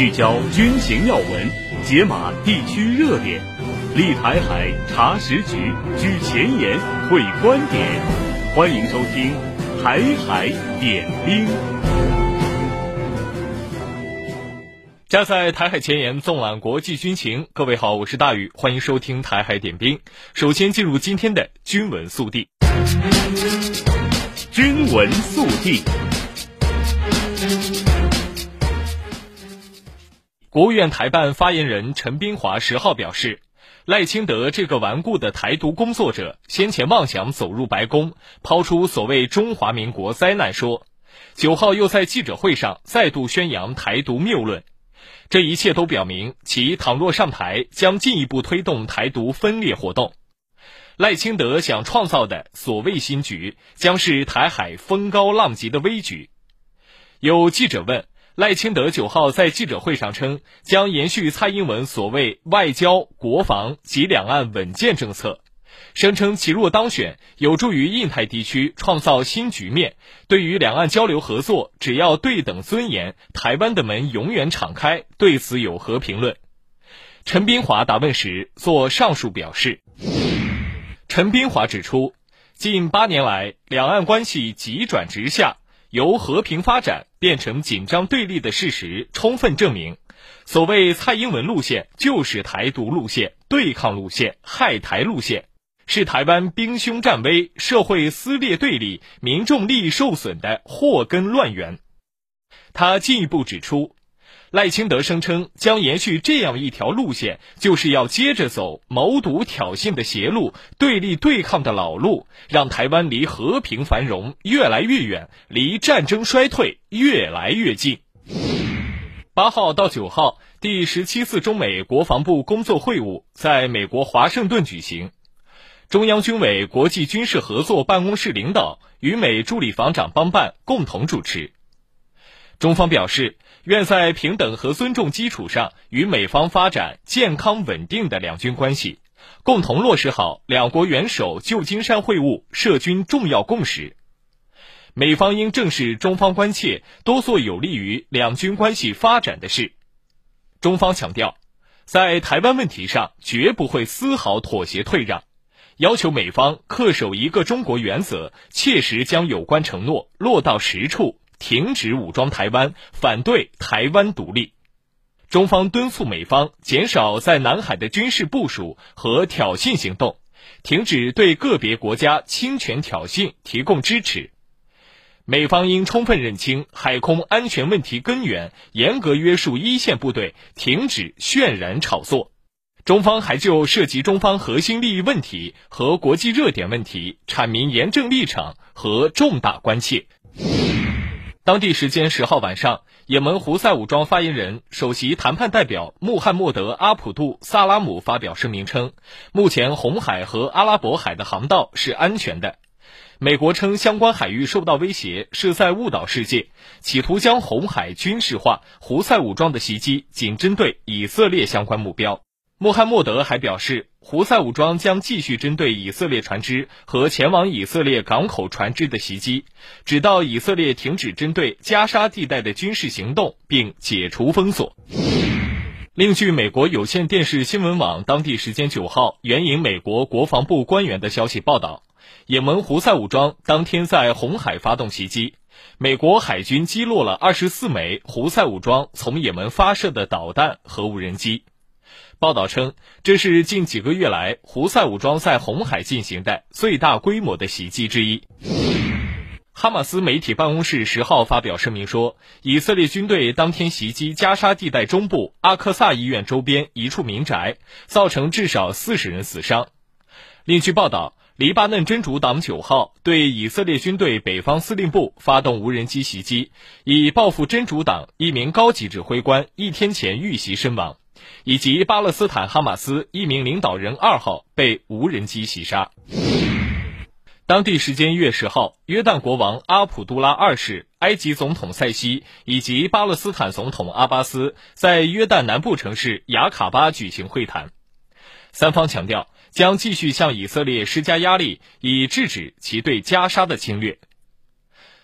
聚焦军情要闻，解码地区热点，立台海查实局，举前沿会观点。欢迎收听《台海点兵》。加在台海前沿，纵览国际军情。各位好，我是大宇，欢迎收听《台海点兵》。首先进入今天的军文速递。军文速递。国务院台办发言人陈斌华十号表示，赖清德这个顽固的台独工作者，先前妄想走入白宫，抛出所谓中华民国灾难说，九号又在记者会上再度宣扬台独谬论，这一切都表明，其倘若上台，将进一步推动台独分裂活动。赖清德想创造的所谓新局，将是台海风高浪急的危局。有记者问。赖清德九号在记者会上称，将延续蔡英文所谓外交、国防及两岸稳健政策，声称其若当选，有助于印太地区创造新局面。对于两岸交流合作，只要对等尊严，台湾的门永远敞开。对此有何评论？陈斌华答问时做上述表示。陈斌华指出，近八年来，两岸关系急转直下。由和平发展变成紧张对立的事实，充分证明，所谓蔡英文路线就是台独路线、对抗路线、害台路线，是台湾兵凶战危、社会撕裂对立、民众利益受损的祸根乱源。他进一步指出。赖清德声称将延续这样一条路线，就是要接着走谋独挑衅的邪路、对立对抗的老路，让台湾离和平繁荣越来越远，离战争衰退越来越近。八号到九号，第十七次中美国防部工作会晤在美国华盛顿举行，中央军委国际军事合作办公室领导与美助理防长邦办共同主持。中方表示，愿在平等和尊重基础上，与美方发展健康稳定的两军关系，共同落实好两国元首旧金山会晤涉军重要共识。美方应正视中方关切，多做有利于两军关系发展的事。中方强调，在台湾问题上绝不会丝毫妥协退让，要求美方恪守一个中国原则，切实将有关承诺落到实处。停止武装台湾，反对台湾独立。中方敦促美方减少在南海的军事部署和挑衅行动，停止对个别国家侵权挑衅提供支持。美方应充分认清海空安全问题根源，严格约束一线部队，停止渲染炒作。中方还就涉及中方核心利益问题和国际热点问题，阐明严正立场和重大关切。当地时间十号晚上，也门胡塞武装发言人、首席谈判代表穆罕默德·阿卜杜·萨拉姆发表声明称，目前红海和阿拉伯海的航道是安全的。美国称相关海域受到威胁，是在误导世界，企图将红海军事化。胡塞武装的袭击仅针对以色列相关目标。穆罕默德还表示，胡塞武装将继续针对以色列船只和前往以色列港口船只的袭击，直到以色列停止针对加沙地带的军事行动并解除封锁。另据美国有线电视新闻网当地时间九号援引美国国防部官员的消息报道，也门胡塞武装当天在红海发动袭击，美国海军击落了二十四枚胡塞武装从也门发射的导弹和无人机。报道称，这是近几个月来胡塞武装在红海进行的最大规模的袭击之一。哈马斯媒体办公室十号发表声明说，以色列军队当天袭击加沙地带中部阿克萨医院周边一处民宅，造成至少四十人死伤。另据报道，黎巴嫩真主党九号对以色列军队北方司令部发动无人机袭击，以报复真主党一名高级指挥官一天前遇袭身亡。以及巴勒斯坦哈马斯一名领导人二号被无人机袭杀。当地时间一月十号，约旦国王阿卜杜拉二世、埃及总统塞西以及巴勒斯坦总统阿巴斯在约旦南部城市雅卡巴举行会谈，三方强调将继续向以色列施加压力，以制止其对加沙的侵略。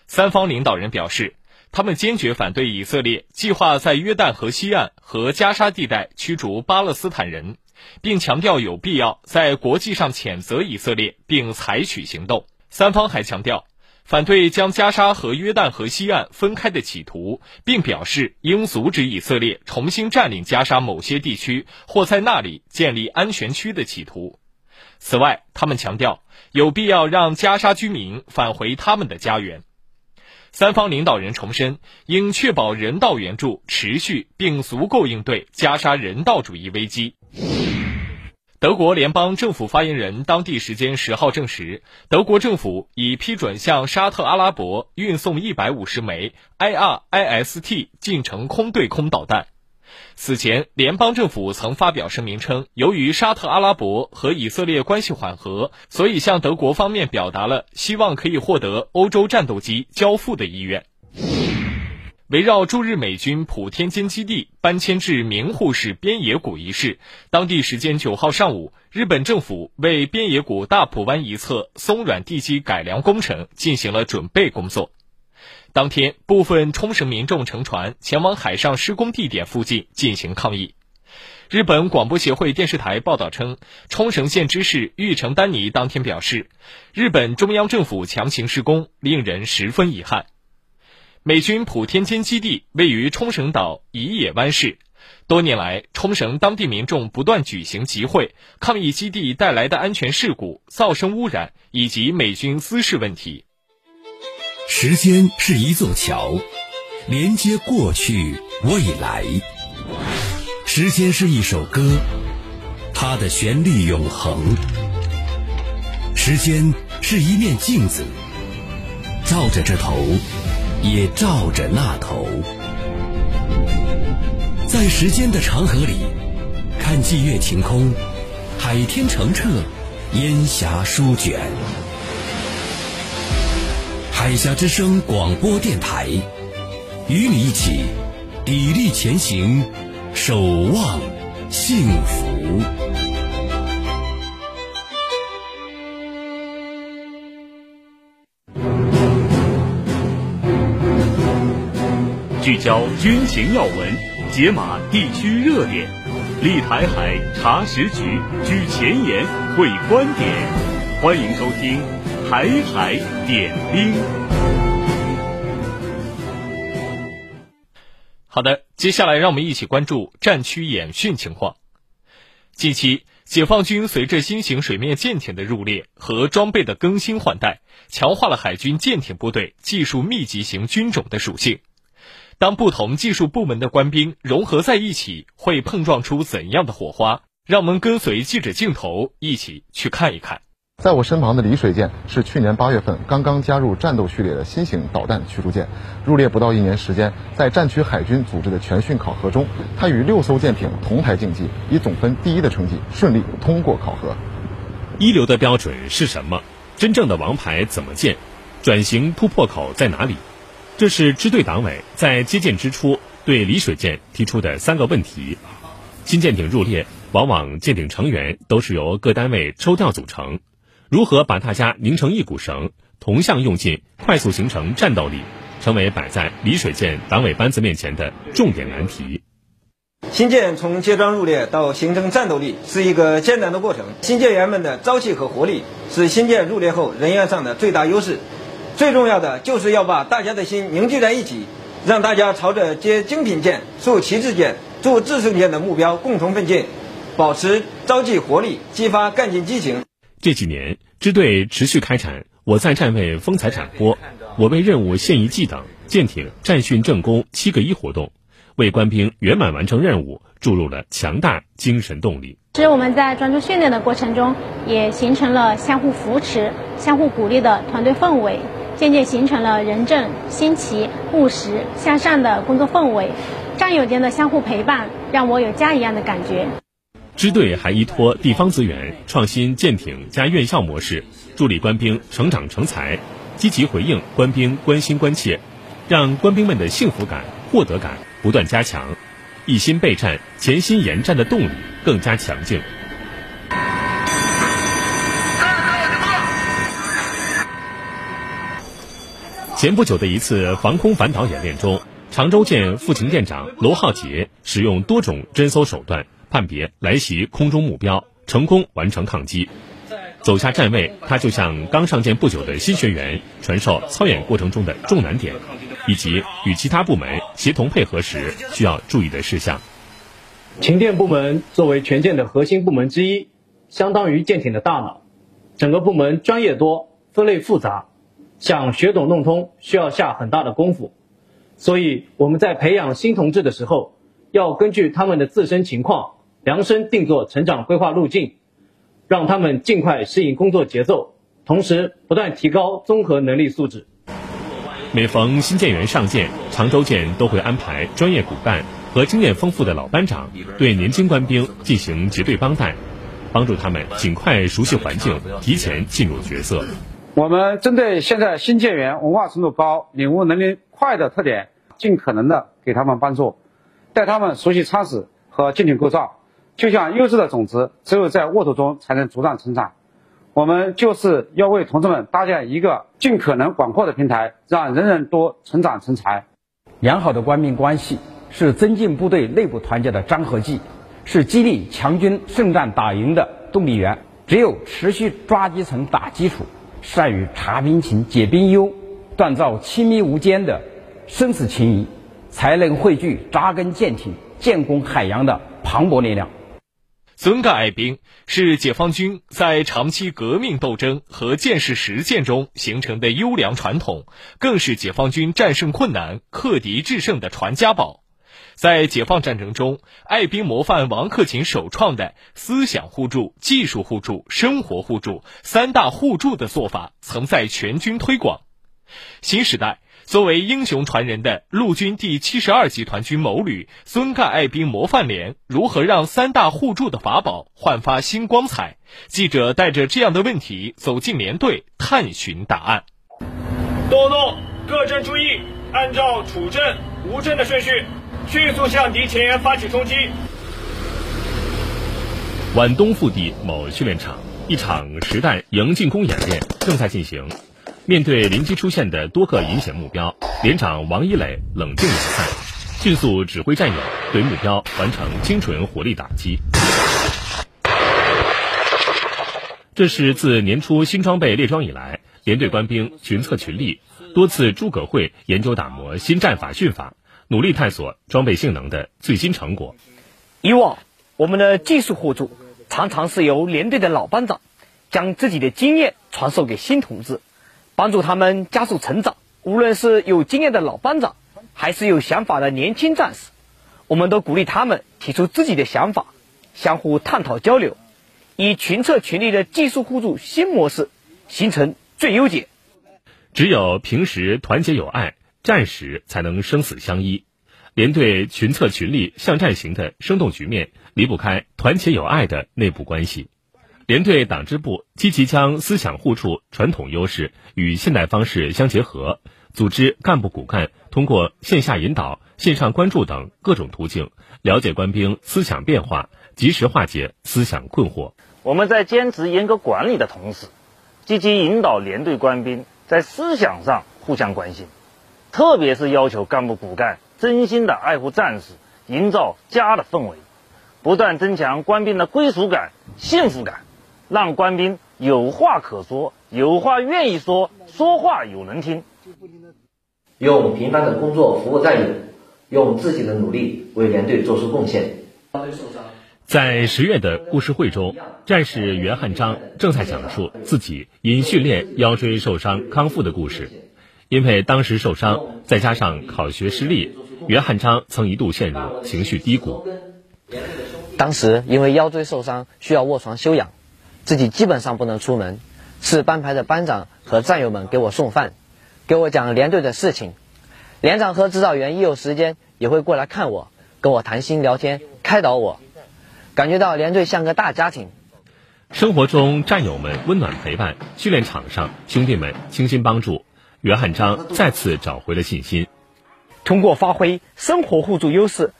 三方领导人表示，他们坚决反对以色列计划在约旦河西岸和加沙地带驱逐巴勒斯坦人，并强调有必要在国际上谴责以色列并采取行动。三方还强调反对将加沙和约旦河西岸分开的企图，并表示应阻止以色列重新占领加沙某些地区或在那里建立安全区的企图。此外，他们强调有必要让加沙居民返回他们的家园。三方领导人重申，应确保人道援助持续并足够应对加沙人道主义危机。德国联邦政府发言人当地时间十号证实，德国政府已批准向沙特阿拉伯运送一百五十枚 IRIS-T 近程空对空导弹。此前，联邦政府曾发表声明称，由于沙特阿拉伯和以色列关系缓和，所以向德国方面表达了希望可以获得欧洲战斗机交付的意愿。围绕驻日美军普天间基地搬迁至名护市边野古一事，当地时间九号上午，日本政府为边野古大浦湾一侧松软地基改良工程进行了准备工作。当天，部分冲绳民众乘船前往海上施工地点附近进行抗议。日本广播协会电视台报道称，冲绳县知事玉城丹尼当天表示，日本中央政府强行施工，令人十分遗憾。美军普天间基地位于冲绳岛宜野湾市，多年来，冲绳当地民众不断举行集会，抗议基地带来的安全事故、噪声污染以及美军滋事问题。时间是一座桥，连接过去、未来。时间是一首歌，它的旋律永恒。时间是一面镜子，照着这头，也照着那头。在时间的长河里，看霁月晴空，海天澄澈，烟霞舒卷。海峡之声广播电台，与你一起砥砺前行，守望幸福。聚焦军情要闻，解码地区热点，立台海查实局，举前沿，会观点，欢迎收听。台海点兵。好的，接下来让我们一起关注战区演训情况。近期，解放军随着新型水面舰艇的入列和装备的更新换代，强化了海军舰艇部队技术密集型军种的属性。当不同技术部门的官兵融合在一起，会碰撞出怎样的火花？让我们跟随记者镜头一起去看一看。在我身旁的离水舰是去年八月份刚刚加入战斗序列的新型导弹驱逐舰，入列不到一年时间，在战区海军组织的全训考核中，它与六艘舰艇同台竞技，以总分第一的成绩顺利通过考核。一流的标准是什么？真正的王牌怎么建？转型突破口在哪里？这是支队党委在接舰之初对离水舰提出的三个问题。新舰艇入列，往往舰艇成员都是由各单位抽调组成。如何把大家拧成一股绳，同向用劲，快速形成战斗力，成为摆在离水舰党委班子面前的重点难题。新舰从接装入列到形成战斗力是一个艰难的过程。新舰员们的朝气和活力是新舰入列后人员上的最大优势。最重要的就是要把大家的心凝聚在一起，让大家朝着接精品舰、竖旗帜舰、筑制胜舰的目标共同奋进，保持朝气活力，激发干劲激情。这几年，支队持续开展“我在站位风采展播，我为任务献一计”等舰艇战训正攻“七个一”活动，为官兵圆满完成任务注入了强大精神动力。其实我们在专注训练的过程中，也形成了相互扶持、相互鼓励的团队氛围，渐渐形成了人正、心齐、务实、向上的工作氛围。战友间的相互陪伴，让我有家一样的感觉。支队还依托地方资源，创新舰艇加院校模式，助力官兵成长成才，积极回应官兵关心关切，让官兵们的幸福感、获得感不断加强，一心备战、潜心研战的动力更加强劲。前不久的一次防空反导演练中，常州舰副勤舰长罗浩杰使用多种侦搜手段判别来袭空中目标，成功完成抗击。走下站位，他就向刚上舰不久的新学员传授操演过程中的重难点，以及与其他部门协同配合时需要注意的事项。勤电部门作为全舰的核心部门之一，相当于舰艇的大脑。整个部门专业多，分类复杂，想学懂弄通需要下很大的功夫。所以我们在培养新同志的时候，要根据他们的自身情况，量身定做成长规划路径。让他们尽快适应工作节奏，同时不断提高综合能力素质。每逢新建员上舰，常州舰都会安排专业骨干和经验丰富的老班长对年轻官兵进行结对帮带，帮助他们尽快熟悉环境，提前进入角色。我们针对现在新建员文化程度高、领悟能力快的特点，尽可能的给他们帮助，带他们熟悉舱室和舰艇构造。就像优质的种子，只有在沃土中才能茁壮成长。我们就是要为同志们搭建一个尽可能广阔的平台，让人人都成长成才。良好的官兵关系是增进部队内部团结的粘合剂，是激励强军胜战打赢的动力源。只有持续抓基层打基础，善于察兵情、解兵忧，锻造亲密无间的生死情谊，才能汇聚扎根舰艇、建功海洋的磅礴力量。孙干爱兵是解放军在长期革命斗争和建设实践中形成的优良传统，更是解放军战胜困难、克敌制胜的传家宝。在解放战争中，爱兵模范王克勤首创的思想互助、技术互助、生活互助三大互助的做法，曾在全军推广。新时代。作为英雄传人的陆军第七十二集团军某旅孙干爱兵模范连，如何让三大互助的法宝焕发新光彩？记者带着这样的问题走进连队，探寻答案。动动，各镇注意，按照处阵、无阵的顺序，迅速向敌前沿发起冲击。皖东腹地某训练场，一场实弹营进攻演练正在进行。面对临机出现的多个隐险目标，连长王一磊冷静冷散，迅速指挥战友对目标完成精准火力打击。这是自年初新装备列装以来，连队官兵群策群力，多次诸葛会研究打磨新战法训法，努力探索装备性能的最新成果。以往我们的技术互助，常常是由连队的老班长将自己的经验传授给新同志。帮助他们加速成长。无论是有经验的老班长，还是有想法的年轻战士，我们都鼓励他们提出自己的想法，相互探讨交流，以群策群力的技术互助新模式形成最优解。只有平时团结友爱，战时才能生死相依。连队群策群力向战型的生动局面，离不开团结友爱的内部关系。连队党支部积极将思想互助传统优势与现代方式相结合，组织干部骨干通过线下引导、线上关注等各种途径，了解官兵思想变化，及时化解思想困惑。我们在坚持严格管理的同时，积极引导连队官兵在思想上互相关心，特别是要求干部骨干真心的爱护战士，营造家的氛围，不断增强官兵的归属感、幸福感。让官兵有话可说，有话愿意说，说话有人听。用平凡的工作服务战友，用自己的努力为连队做出贡献。在十月的故事会中，战士袁汉章正在讲述自己因训练腰椎受伤康复的故事。因为当时受伤，再加上考学失利，袁汉章曾一度陷入情绪低谷。当时因为腰椎受伤，需要卧床休养。自己基本上不能出门，是班排的班长和战友们给我送饭，给我讲连队的事情。连长和指导员一有时间也会过来看我，跟我谈心聊天，开导我，感觉到连队像个大家庭。生活中战友们温暖陪伴，训练场上兄弟们倾心帮助，袁汉章再次找回了信心。通过发挥生活互助优势，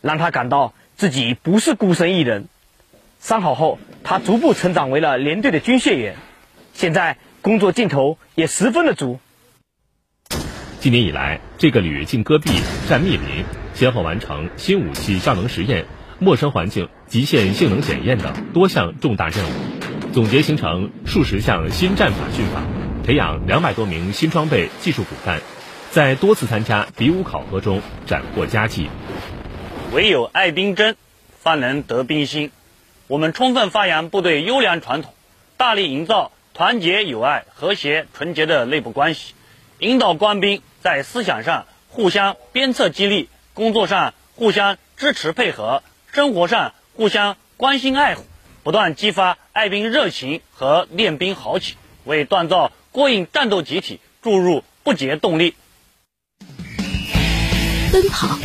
让他感到自己不是孤身一人。伤好后，他逐步成长为了连队的军械员，现在工作劲头也十分的足。今年以来，这个旅进戈壁、战密林，先后完成新武器效能实验、陌生环境极限性能检验等多项重大任务，总结形成数十项新战法训法，培养两百多名新装备技术骨干，在多次参加比武考核中斩获佳绩。唯有爱兵真，方能得兵心。我们充分发扬部队优良传统，大力营造团结友爱、和谐纯洁的内部关系，引导官兵。在思想上互相鞭策激励，工作上互相支持配合，生活上互相关心爱护，不断激发爱兵热情和练兵豪情，为锻造过硬战斗集体注入不竭动力。奔跑，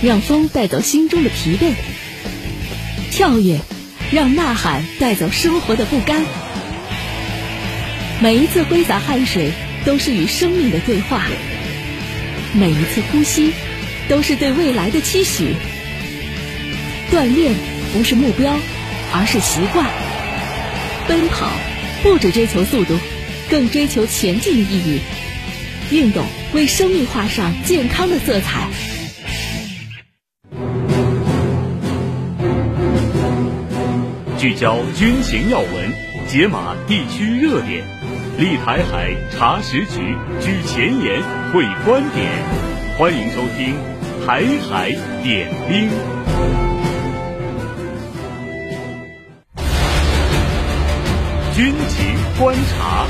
让风带走心中的疲惫；跳跃，让呐喊带走生活的不甘。每一次挥洒汗水，都是与生命的对话。每一次呼吸，都是对未来的期许。锻炼不是目标，而是习惯。奔跑不只追求速度，更追求前进的意义。运动为生命画上健康的色彩。聚焦军情要闻，解码地区热点。立台海查实局，举前沿，会观点，欢迎收听《台海点兵》。军情观察。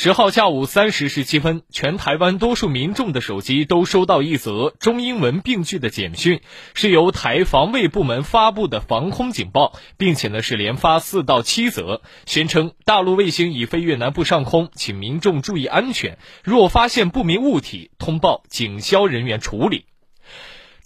十号下午三时十七分，全台湾多数民众的手机都收到一则中英文并句的简讯，是由台防卫部门发布的防空警报，并且呢是连发四到七则，宣称大陆卫星已飞越南部上空，请民众注意安全，若发现不明物体，通报警消人员处理。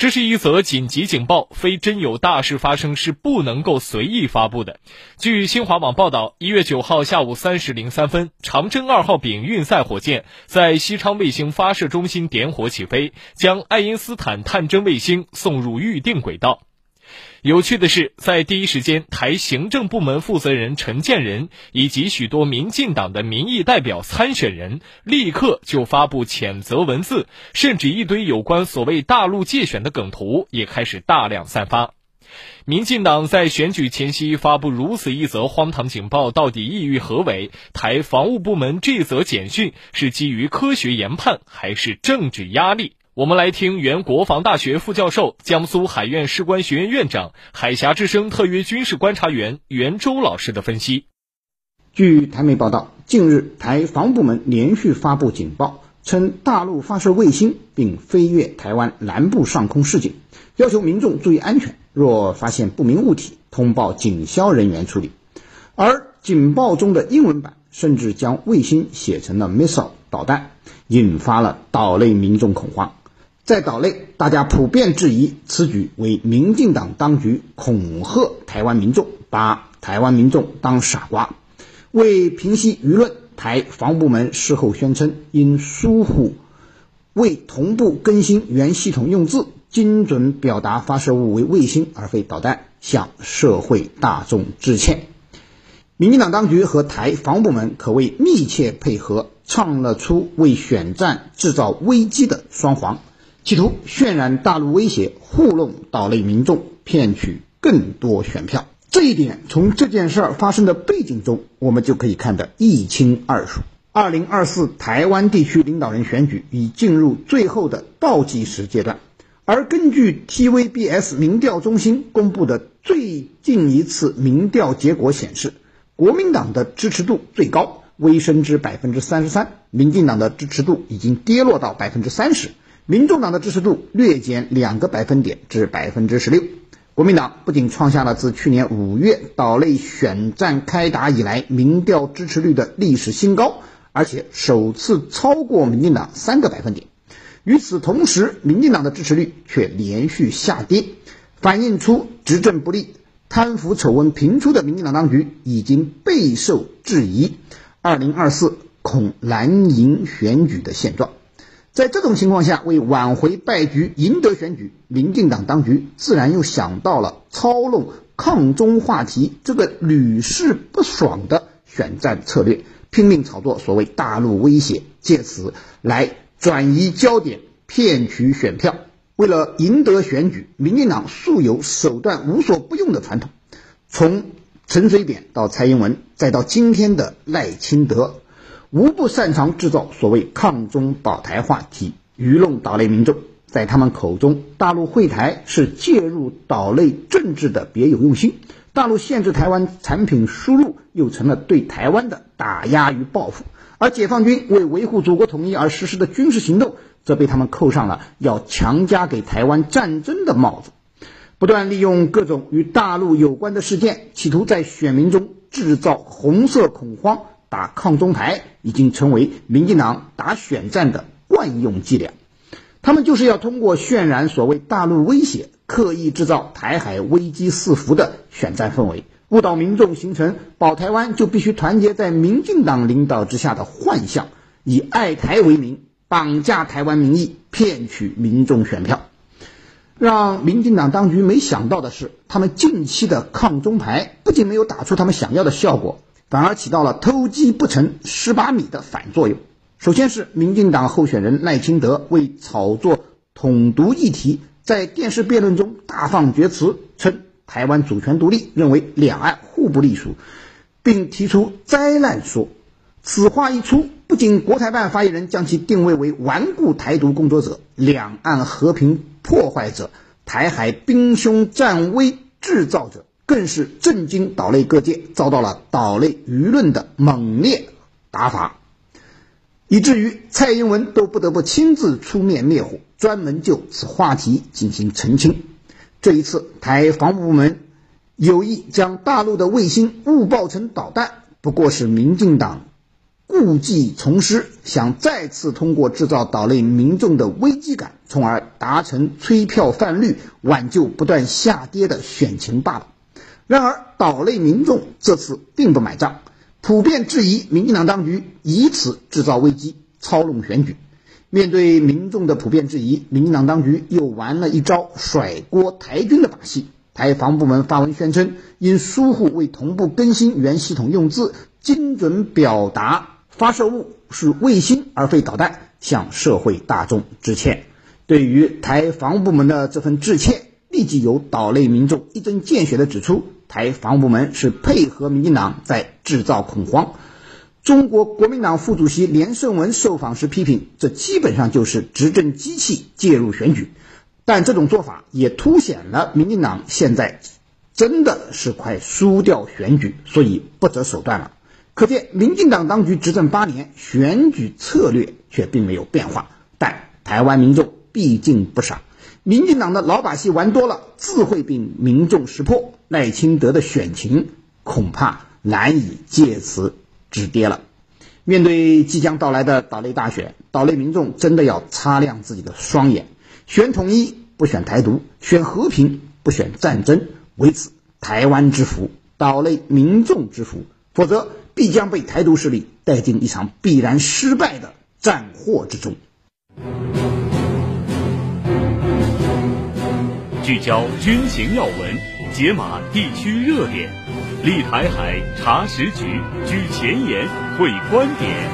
这是一则紧急警报，非真有大事发生是不能够随意发布的。据新华网报道，一月九号下午三时零三分，长征二号丙运载火箭在西昌卫星发射中心点火起飞，将爱因斯坦探针卫星送入预定轨道。有趣的是，在第一时间，台行政部门负责人陈建仁以及许多民进党的民意代表参选人立刻就发布谴责文字，甚至一堆有关所谓大陆介选的梗图也开始大量散发。民进党在选举前夕发布如此一则荒唐警报，到底意欲何为？台防务部门这则简讯是基于科学研判，还是政治压力？我们来听原国防大学副教授、江苏海院士官学院院长、海峡之声特约军事观察员袁周老师的分析。据台媒报道，近日台防部门连续发布警报，称大陆发射卫星并飞越台湾南部上空示警，要求民众注意安全，若发现不明物体，通报警消人员处理。而警报中的英文版甚至将卫星写成了 missile 导弹，引发了岛内民众恐慌。在岛内，大家普遍质疑此举为民进党当局恐吓台湾民众，把台湾民众当傻瓜。为平息舆论，台防部门事后宣称，因疏忽未同步更新原系统用字，精准表达发射物为卫星而非导弹，向社会大众致歉。民进党当局和台防部门可谓密切配合，唱了出为选战制造危机的双簧。企图渲染大陆威胁，糊弄岛内民众，骗取更多选票。这一点从这件事儿发生的背景中，我们就可以看得一清二楚。二零二四台湾地区领导人选举已进入最后的倒计时阶段，而根据 TVBS 民调中心公布的最近一次民调结果显示，国民党的支持度最高，微升至百分之三十三；民进党的支持度已经跌落到百分之三十。民众党的支持度略减两个百分点至百分之十六，国民党不仅创下了自去年五月岛内选战开打以来民调支持率的历史新高，而且首次超过民进党三个百分点。与此同时，民进党的支持率却连续下跌，反映出执政不力、贪腐丑闻频出的民进党当局已经备受质疑，二零二四恐难赢选举的现状。在这种情况下，为挽回败局、赢得选举，民进党当局自然又想到了操弄抗中话题这个屡试不爽的选战策略，拼命炒作所谓大陆威胁，借此来转移焦点、骗取选票。为了赢得选举，民进党素有手段无所不用的传统，从陈水扁到蔡英文，再到今天的赖清德，无不擅长制造所谓抗中保台话题，愚弄岛内民众。在他们口中，大陆会台是介入岛内政治的别有用心；大陆限制台湾产品输入，又成了对台湾的打压与报复。而解放军为维护祖国统一而实施的军事行动，则被他们扣上了要强加给台湾战争的帽子。不断利用各种与大陆有关的事件，企图在选民中制造红色恐慌、打抗中牌，已经成为民进党打选战的惯用伎俩。他们就是要通过渲染所谓大陆威胁，刻意制造台海危机四伏的选战氛围，误导民众，形成保台湾就必须团结在民进党领导之下的幻象，以爱台为名绑架台湾民意，骗取民众选票。让民进党当局没想到的是，他们近期的抗中牌不仅没有打出他们想要的效果，反而起到了偷鸡不成蚀把米的反作用。首先是民进党候选人赖清德为炒作统独议题，在电视辩论中大放厥词，称台湾主权独立，认为两岸互不隶属，并提出灾难说。此话一出，不仅国台办发言人将其定位为顽固台独工作者、两岸和平破坏者、台海兵凶战危制造者，更是震惊岛内各界，遭到了岛内舆论的猛烈打法。以至于蔡英文都不得不亲自出面灭火，专门就此话题进行澄清。这一次，台防务部门有意将大陆的卫星误报成导弹，不过是民进党故技重施，想再次通过制造岛内民众的危机感，从而达成催票泛绿、挽救不断下跌的选情罢了。然而，岛内民众这次并不买账。普遍质疑民进党当局以此制造危机、操弄选举。面对民众的普遍质疑，民进党当局又玩了一招甩锅台军的把戏。台防部门发文宣称，因疏忽未同步更新原系统用字，精准表达发射物是卫星而非导弹，向社会大众致歉。对于台防部门的这份致歉，立即有岛内民众一针见血地指出。台防务部门是配合民进党在制造恐慌。中国国民党副主席连胜文受访时批评，这基本上就是执政机器介入选举。但这种做法也凸显了民进党现在真的是快输掉选举，所以不择手段了。可见民进党当局执政八年，选举策略却并没有变化。但台湾民众毕竟不傻。民进党的老把戏玩多了，自会被民众识破。赖清德的选情恐怕难以借此止跌了。面对即将到来的岛内大选，岛内民众真的要擦亮自己的双眼，选统一不选台独，选和平不选战争，为此台湾之福，岛内民众之福，否则必将被台独势力带进一场必然失败的战祸之中。聚焦军情要闻，解码地区热点，立台海查实局，举前沿会观点。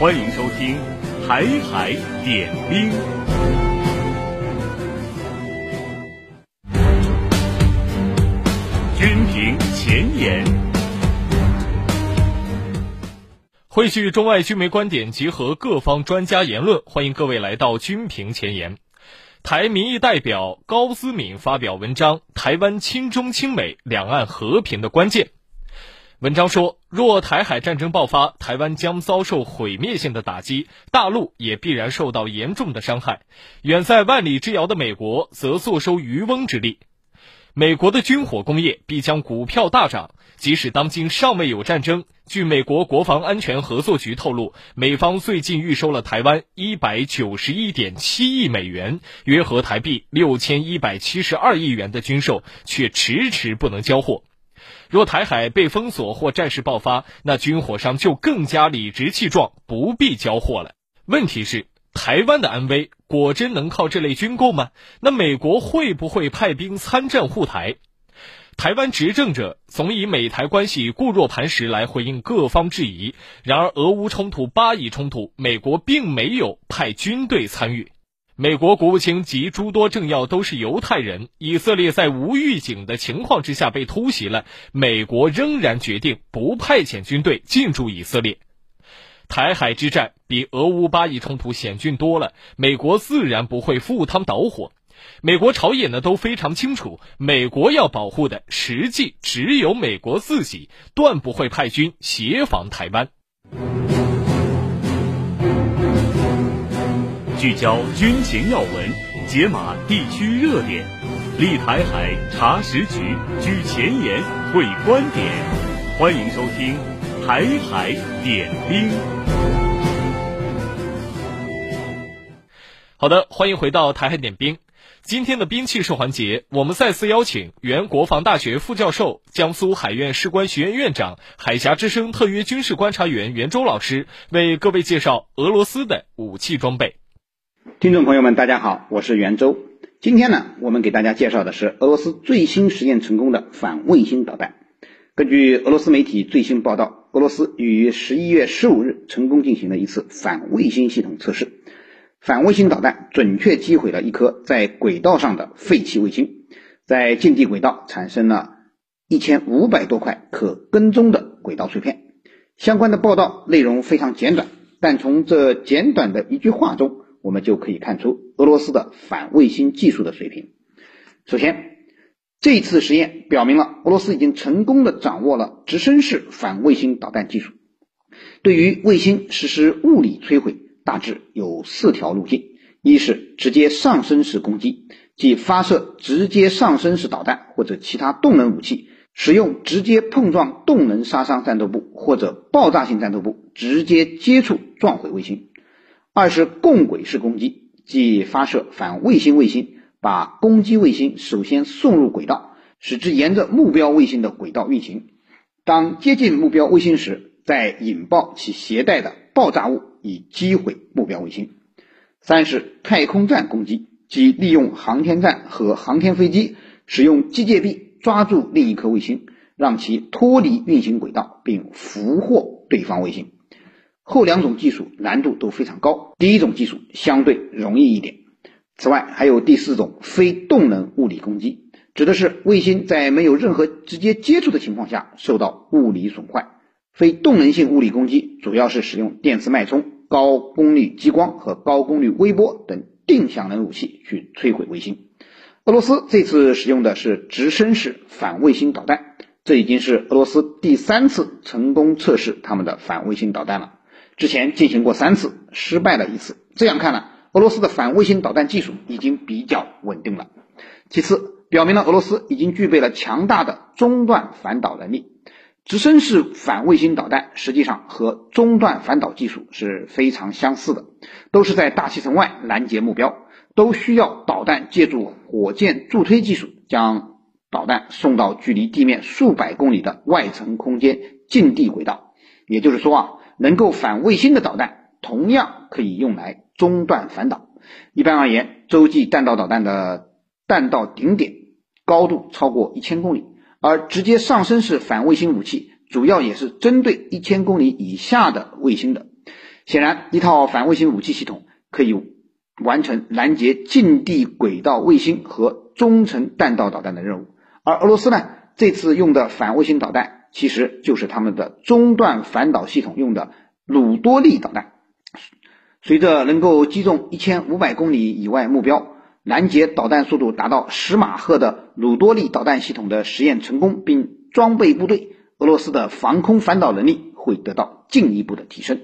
欢迎收听《台海点兵》。军评前沿，汇聚中外军媒观点，结合各方专家言论，欢迎各位来到军评前沿。台民意代表高思敏发表文章《台湾亲中亲美，两岸和平的关键》。文章说，若台海战争爆发，台湾将遭受毁灭性的打击，大陆也必然受到严重的伤害。远在万里之遥的美国则坐收渔翁之利。美国的军火工业必将股票大涨，即使当今尚未有战争。据美国国防安全合作局透露，美方最近预收了台湾一百九十一点七亿美元，约合台币六千一百七十二亿元的军售，却迟迟不能交货。若台海被封锁或战事爆发，那军火商就更加理直气壮，不必交货了。问题是，台湾的安危果真能靠这类军购吗？那美国会不会派兵参战护台？台湾执政者总以美台关系固若磐石来回应各方质疑。然而，俄乌冲突、巴以冲突，美国并没有派军队参与。美国国务卿及诸多政要都是犹太人，以色列在无预警的情况之下被突袭了，美国仍然决定不派遣军队进驻以色列。台海之战比俄乌巴以冲突险峻多了，美国自然不会赴汤蹈火。美国朝野呢都非常清楚，美国要保护的实际只有美国自己，断不会派军协防台湾。聚焦军情要闻，解码地区热点，立台海查实局，举前沿会观点。欢迎收听《台海点兵》。好的，欢迎回到《台海点兵》。今天的兵器室环节，我们再次邀请原国防大学副教授、江苏海院士官学院院长、海峡之声特约军事观察员袁周老师为各位介绍俄罗斯的武器装备。听众朋友们，大家好，我是袁周。今天呢，我们给大家介绍的是俄罗斯最新实验成功的反卫星导弹。根据俄罗斯媒体最新报道，俄罗斯于十一月十五日成功进行了一次反卫星系统测试。反卫星导弹准确击毁了一颗在轨道上的废弃卫星，在近地轨道产生了一千五百多块可跟踪的轨道碎片。相关的报道内容非常简短，但从这简短的一句话中，我们就可以看出俄罗斯的反卫星技术的水平。首先，这次实验表明了俄罗斯已经成功的掌握了直升式反卫星导弹技术。对于卫星实施物理摧毁，大致有四条路径：一是直接上升式攻击，即发射直接上升式导弹或者其他动能武器，使用直接碰撞动能杀伤战斗部或者爆炸性战斗部，直接接触撞毁卫星。二是共轨式攻击，即发射反卫星卫星，把攻击卫星首先送入轨道，使之沿着目标卫星的轨道运行。当接近目标卫星时，再引爆其携带的爆炸物，以击毁目标卫星。三是太空站攻击，即利用航天站和航天飞机，使用机械臂抓住另一颗卫星，让其脱离运行轨道，并俘获对方卫星。后两种技术难度都非常高，第一种技术相对容易一点。此外，还有第四种非动能物理攻击，指的是卫星在没有任何直接接触的情况下受到物理损坏。非动能性物理攻击主要是使用电磁脉冲、高功率激光和高功率微波等定向能武器去摧毁卫星。俄罗斯这次使用的是直升式反卫星导弹，这已经是俄罗斯第三次成功测试他们的反卫星导弹了。之前进行过三次，失败了一次。这样看来，俄罗斯的反卫星导弹技术已经比较稳定了。其次，表明了俄罗斯已经具备了强大的中段反导能力。直升式反卫星导弹实际上和中段反导技术是非常相似的，都是在大气层外拦截目标，都需要导弹借助火箭助推技术，将导弹送到距离地面数百公里的外层空间近地轨道。也就是说啊。能够反卫星的导弹同样可以用来中段反导。一般而言，洲际弹道导弹的弹道顶点高度超过一千公里，而直接上升式反卫星武器主要也是针对一千公里以下的卫星的。显然，一套反卫星武器系统可以完成拦截近地轨道卫星和中程弹道导弹的任务。而俄罗斯呢，这次用的反卫星导弹。其实就是他们的中段反导系统用的鲁多利导弹，随着能够击中一千五百公里以外目标，拦截导弹速度达到十马赫的鲁多利导弹系统的实验成功并装备部队，俄罗斯的防空反导能力会得到进一步的提升。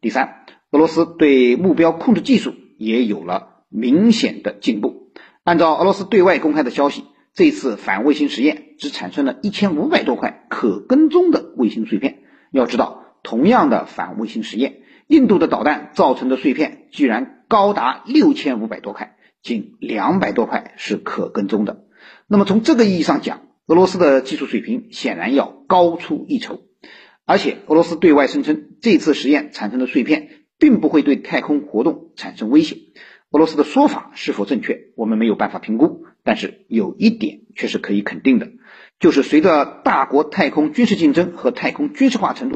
第三，俄罗斯对目标控制技术也有了明显的进步。按照俄罗斯对外公开的消息。这次反卫星实验只产生了一千五百多块可跟踪的卫星碎片。要知道，同样的反卫星实验，印度的导弹造成的碎片居然高达六千五百多块，仅两百多块是可跟踪的。那么从这个意义上讲，俄罗斯的技术水平显然要高出一筹。而且俄罗斯对外声称，这次实验产生的碎片并不会对太空活动产生威胁。俄罗斯的说法是否正确，我们没有办法评估。但是有一点却是可以肯定的，就是随着大国太空军事竞争和太空军事化程度。